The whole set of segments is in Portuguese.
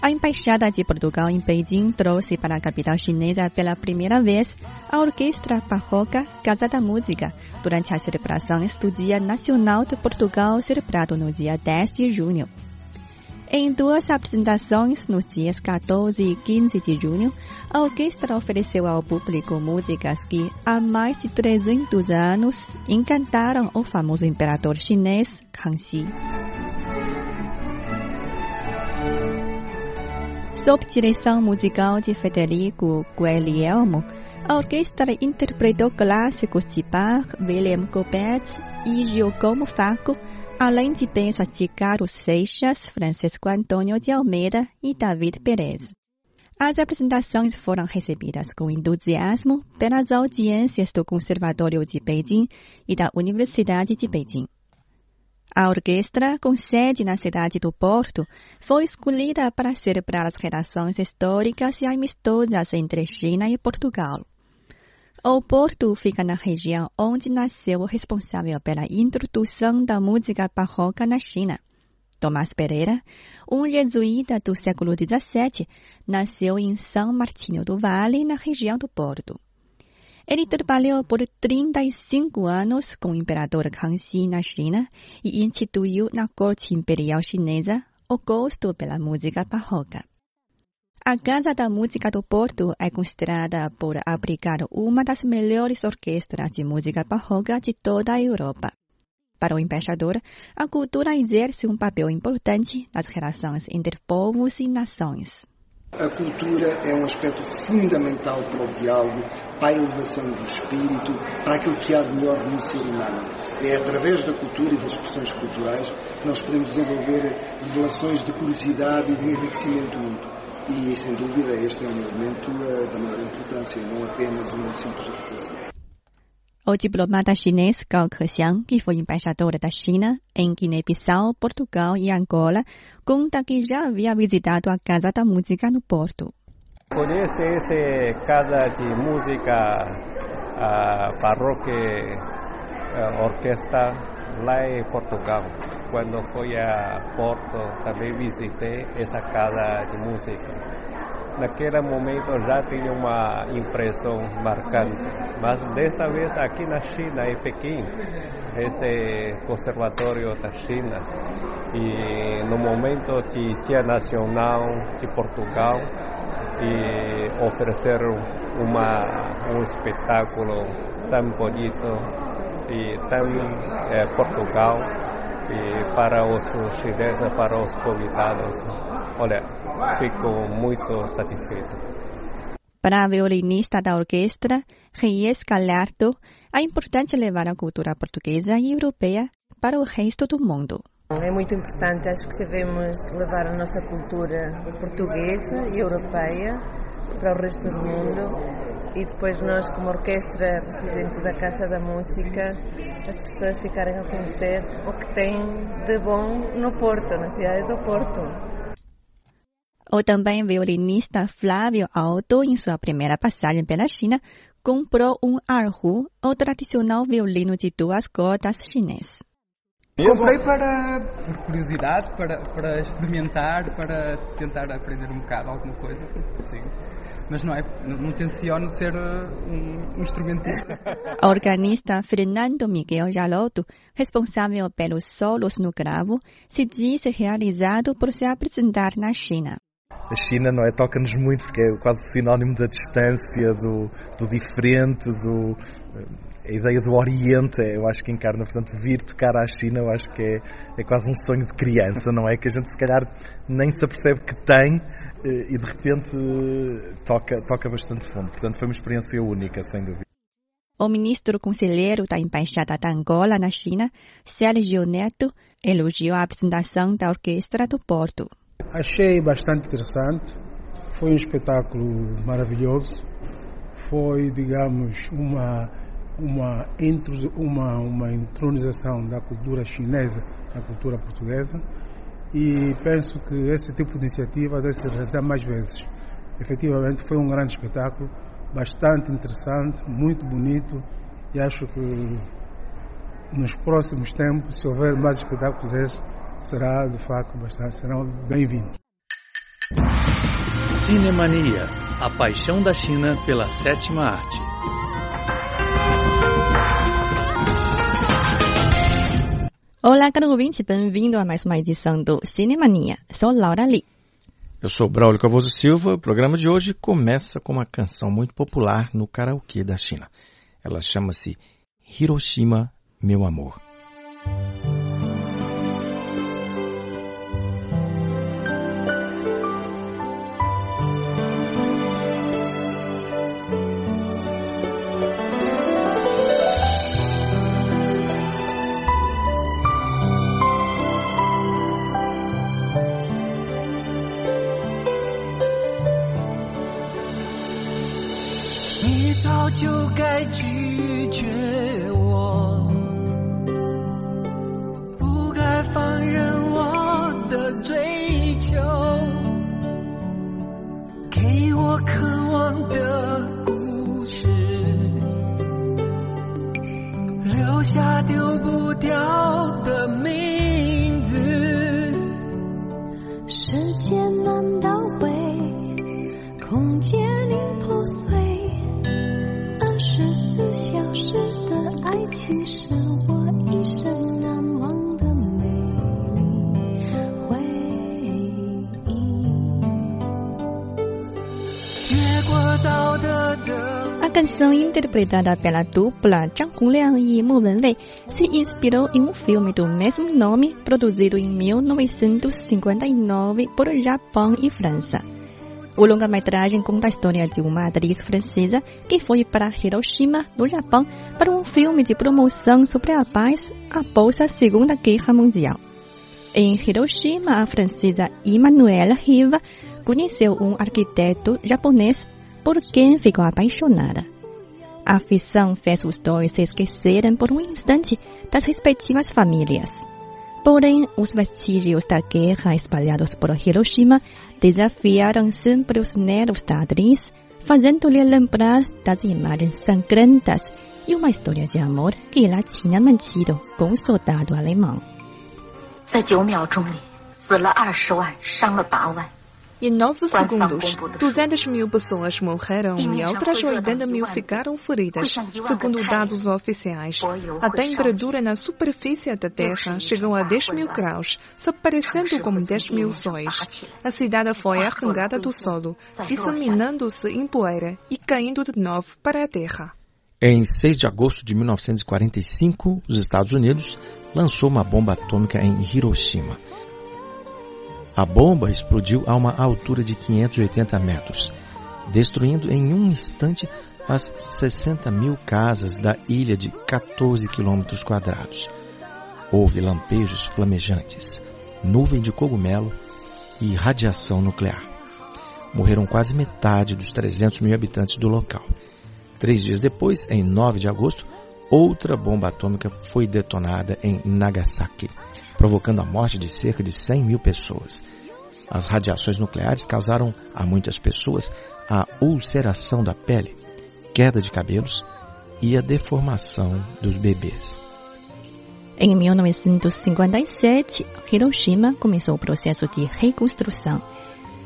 A Embaixada de Portugal em Beijing trouxe para a capital chinesa pela primeira vez a Orquestra Barroca Casa da Música durante as celebrações do Dia Nacional de Portugal, celebrado no dia 10 de junho. Em duas apresentações, nos dias 14 e 15 de junho, a orquestra ofereceu ao público músicas que, há mais de 300 anos, encantaram o famoso imperador chinês Kangxi. Sob direção musical de Federico Guglielmo, a orquestra interpretou clássicos de Bach, William Goethe e Giacomo Falco, além de peças de Carlos Seixas, Francisco Antônio de Almeida e David Perez. As apresentações foram recebidas com entusiasmo pelas audiências do Conservatório de Beijing e da Universidade de Beijing. A orquestra, com sede na cidade do Porto, foi escolhida para celebrar as relações históricas e amistosas entre China e Portugal. O Porto fica na região onde nasceu o responsável pela introdução da música barroca na China. Tomás Pereira, um jesuíta do século XVII, nasceu em São Martinho do Vale, na região do Porto. Ele trabalhou por 35 anos com o imperador Kangxi na China e instituiu na corte imperial chinesa o gosto pela música barroca. A Casa da Música do Porto é considerada por abrigar uma das melhores orquestras de música barroca de toda a Europa. Para o embaixador, a cultura exerce um papel importante nas relações entre povos e nações. A cultura é um aspecto fundamental para o diálogo, para a elevação do espírito, para aquilo que há de melhor no ser humano. É através da cultura e das expressões culturais que nós podemos desenvolver relações de curiosidade e de enriquecimento mútuo. E, sem dúvida, este é um elemento uh, da maior importância, não apenas uma simples recepção. O diplomata chinês Gao Kexiang, que foi embaixador da China em Guiné-Bissau, Portugal e Angola, conta que já havia visitado a Casa da Música no Porto. Conhece essa casa de música, a paróquia a orquestra lá em Portugal. Quando fui a Porto, também visitei essa casa de música naquele momento já tinha uma impressão marcante. Mas desta vez aqui na China, em Pequim, esse conservatório da China, e no momento de Dia Nacional de Portugal, e ofereceram uma, um espetáculo tão bonito e tão é, Portugal e para os chineses, para os convidados. Olha, fico muito satisfeito. Para a violinista da orquestra, Reyes Gallardo, é importante levar a cultura portuguesa e europeia para o resto do mundo. É muito importante, acho que devemos levar a nossa cultura portuguesa e europeia para o resto do mundo e depois nós, como orquestra residente da Casa da Música, as pessoas ficarem a conhecer o que tem de bom no Porto, na cidade do Porto. O também violinista Flávio Alto, em sua primeira passagem pela China, comprou um erhu, o tradicional violino de duas cordas chinês. Comprei para, por curiosidade, para, para experimentar, para tentar aprender um bocado alguma coisa, sim. Mas não é, não tenciono ser um, um instrumentista. O organista Fernando Miguel Jaloto, responsável pelos solos no gravo, se diz realizado por se apresentar na China. A China não é toca-nos muito porque é quase sinónimo da distância, do, do diferente, do a ideia do Oriente, eu acho que encarna, portanto, vir tocar à China, eu acho que é, é quase um sonho de criança, não é? Que a gente, se calhar, nem se apercebe que tem eh, e, de repente, toca, toca bastante fundo. Portanto, foi uma experiência única, sem dúvida. O ministro conselheiro da Embaixada da Angola na China, Sérgio Neto, elogiou a apresentação da Orquestra do Porto. Achei bastante interessante, foi um espetáculo maravilhoso, foi, digamos, uma uma, uma, uma intronização da cultura chinesa na cultura portuguesa e penso que esse tipo de iniciativa deve se realizar mais vezes. Efetivamente foi um grande espetáculo, bastante interessante, muito bonito e acho que nos próximos tempos, se houver mais espetáculos esses, será de facto bastante, serão bem-vindos. Cinemania, a paixão da China pela sétima arte. Olá, caro ouvinte, bem-vindo a mais uma edição do Cinemania. Sou Laura Lee. Eu sou Braulio Cavoso Silva. O programa de hoje começa com uma canção muito popular no karaokê da China. Ela chama-se Hiroshima, meu amor. 就该拒绝我，不该放任我的追求，给我渴望的故事，留下丢不掉 interpretada pela dupla Zhang Hongliang e Mo Wenwei se inspirou em um filme do mesmo nome produzido em 1959 por Japão e França. O longa-metragem conta a história de uma atriz francesa que foi para Hiroshima, no Japão, para um filme de promoção sobre a paz após a Segunda Guerra Mundial. Em Hiroshima, a francesa Emmanuelle Riva conheceu um arquiteto japonês por quem ficou apaixonada A afeição fez os dois se esquecerem por um instante das respectivas famílias. Porém, os vestígios da guerra espalhados por Hiroshima desafiaram sempre os nervos da atriz, fazendo-lhe lembrar das imagens sangrentas e uma história de amor que ela tinha mantido com o soldado alemão. 在九秒钟里，死了二十万，伤了八万。 Em nove segundos, 200 mil pessoas morreram e outras 80 mil ficaram feridas, segundo dados oficiais. A temperatura na superfície da Terra chegou a 10 mil graus, se parecendo com 10 mil sóis. A cidade foi arrancada do solo, disseminando-se em poeira e caindo de novo para a Terra. Em 6 de agosto de 1945, os Estados Unidos lançou uma bomba atômica em Hiroshima. A bomba explodiu a uma altura de 580 metros, destruindo em um instante as 60 mil casas da ilha de 14 quilômetros quadrados. Houve lampejos flamejantes, nuvem de cogumelo e radiação nuclear. Morreram quase metade dos 300 mil habitantes do local. Três dias depois, em 9 de agosto, outra bomba atômica foi detonada em Nagasaki provocando a morte de cerca de 100 mil pessoas. As radiações nucleares causaram a muitas pessoas a ulceração da pele, queda de cabelos e a deformação dos bebês. Em 1957, Hiroshima começou o processo de reconstrução.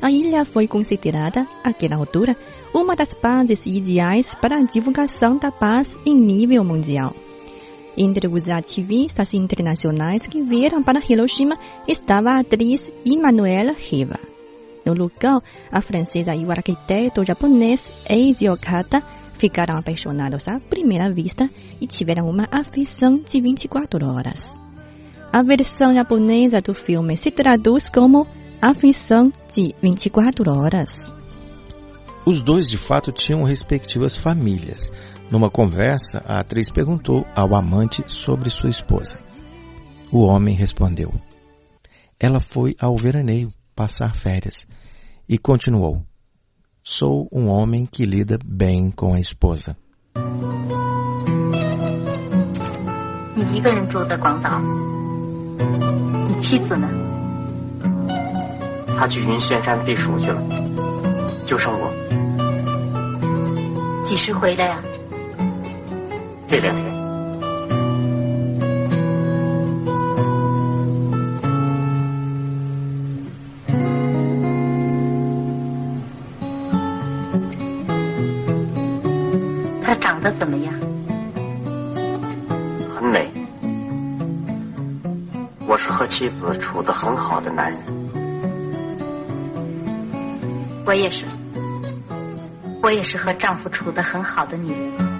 A ilha foi considerada, àquela altura, uma das bases ideais para a divulgação da paz em nível mundial. Entre os ativistas internacionais que vieram para Hiroshima estava a atriz Emmanuelle Riva. No local, a francesa e o arquiteto japonês Eiji Okada ficaram apaixonados à primeira vista e tiveram uma afeição de 24 horas. A versão japonesa do filme se traduz como afeição de 24 horas. Os dois de fato tinham respectivas famílias, numa conversa, a atriz perguntou ao amante sobre sua esposa. O homem respondeu: Ela foi ao veraneio passar férias e continuou: Sou um homem que lida bem com a esposa. 个就剩我。几时回来呀？这两天。他长得怎么样？很美。我是和妻子处得很好的男人。我也是。我也是和丈夫处得很好的女人。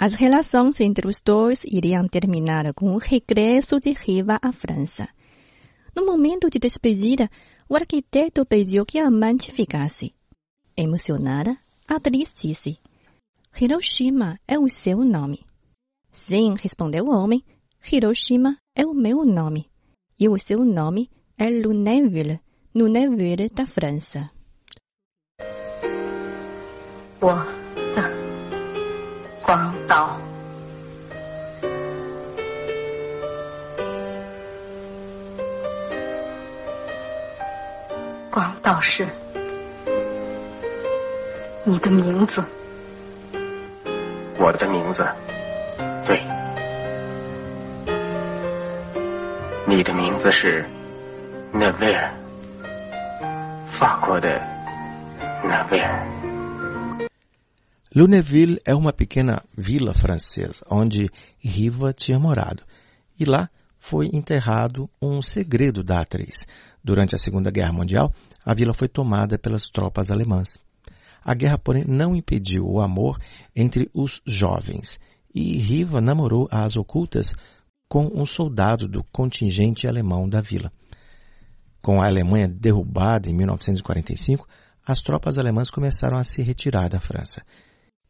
As relações entre os dois iriam terminar com o regresso de Riva à França. No momento de despedida, o arquiteto pediu que a amante ficasse. Emocionada, a atriz disse: Hiroshima é o seu nome. Sim, respondeu o homem. Hiroshima é o meu nome. E o seu nome é Lunéville, Lunéville da França. 我的广岛，广岛是你的名字。我的名字，对，你的名字是纳维尔，法国的纳维尔。Lunéville é uma pequena vila francesa onde Riva tinha morado. E lá foi enterrado um segredo da atriz. Durante a Segunda Guerra Mundial, a vila foi tomada pelas tropas alemãs. A guerra, porém, não impediu o amor entre os jovens e Riva namorou às ocultas com um soldado do contingente alemão da vila. Com a Alemanha derrubada em 1945, as tropas alemãs começaram a se retirar da França.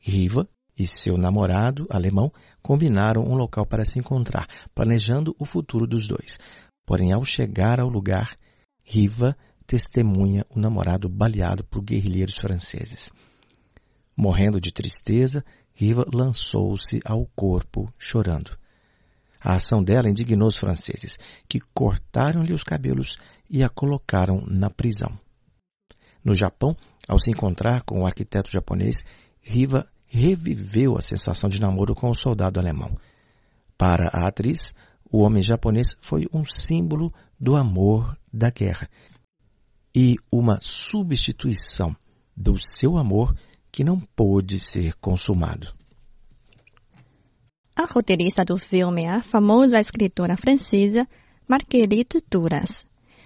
Riva e seu namorado alemão combinaram um local para se encontrar, planejando o futuro dos dois. Porém, ao chegar ao lugar, Riva testemunha o namorado baleado por guerrilheiros franceses. Morrendo de tristeza, Riva lançou-se ao corpo, chorando. A ação dela indignou os franceses, que cortaram-lhe os cabelos e a colocaram na prisão. No Japão, ao se encontrar com o arquiteto japonês, Riva reviveu a sensação de namoro com o soldado alemão. Para a atriz, o homem japonês foi um símbolo do amor da guerra e uma substituição do seu amor que não pôde ser consumado. A roteirista do filme é a famosa escritora francesa Marguerite Duras.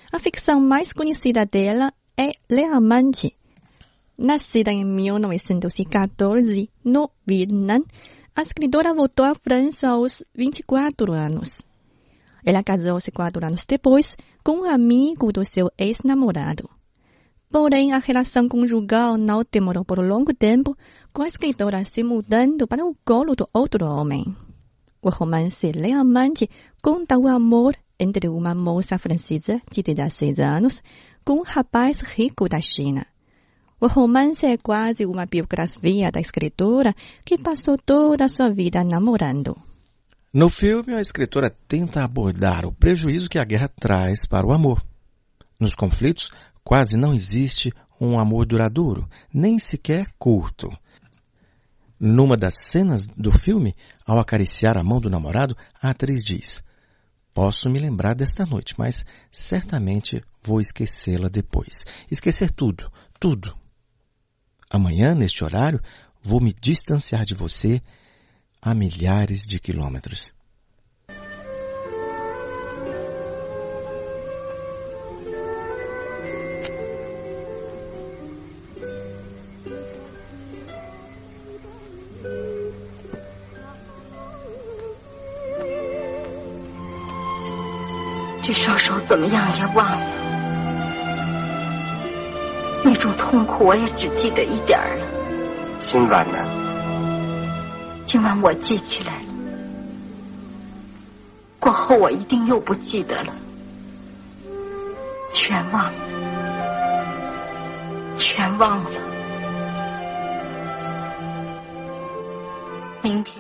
A ficção mais conhecida dela é Le Amante, Nascida em 1914 no Vietnã, a escritora voltou à França aos 24 anos. Ela casou-se quatro anos depois com um amigo do seu ex-namorado. Porém, a relação conjugal não demorou por longo tempo, com a escritora se mudando para o colo do outro homem. O romance Le Amante conta o amor entre uma moça francesa de 16 anos com um rapaz rico da China. O romance é quase uma biografia da escritora que passou toda a sua vida namorando. No filme, a escritora tenta abordar o prejuízo que a guerra traz para o amor. Nos conflitos, quase não existe um amor duradouro, nem sequer curto. Numa das cenas do filme, ao acariciar a mão do namorado, a atriz diz: Posso me lembrar desta noite, mas certamente vou esquecê-la depois. Esquecer tudo, tudo, Amanhã, neste horário, vou me distanciar de você a milhares de quilômetros. Te 说说怎么样也忘了。 那种痛苦我也只记得一点儿了。今晚呢？今晚我记起来了，过后我一定又不记得了，全忘了，全忘了。明天。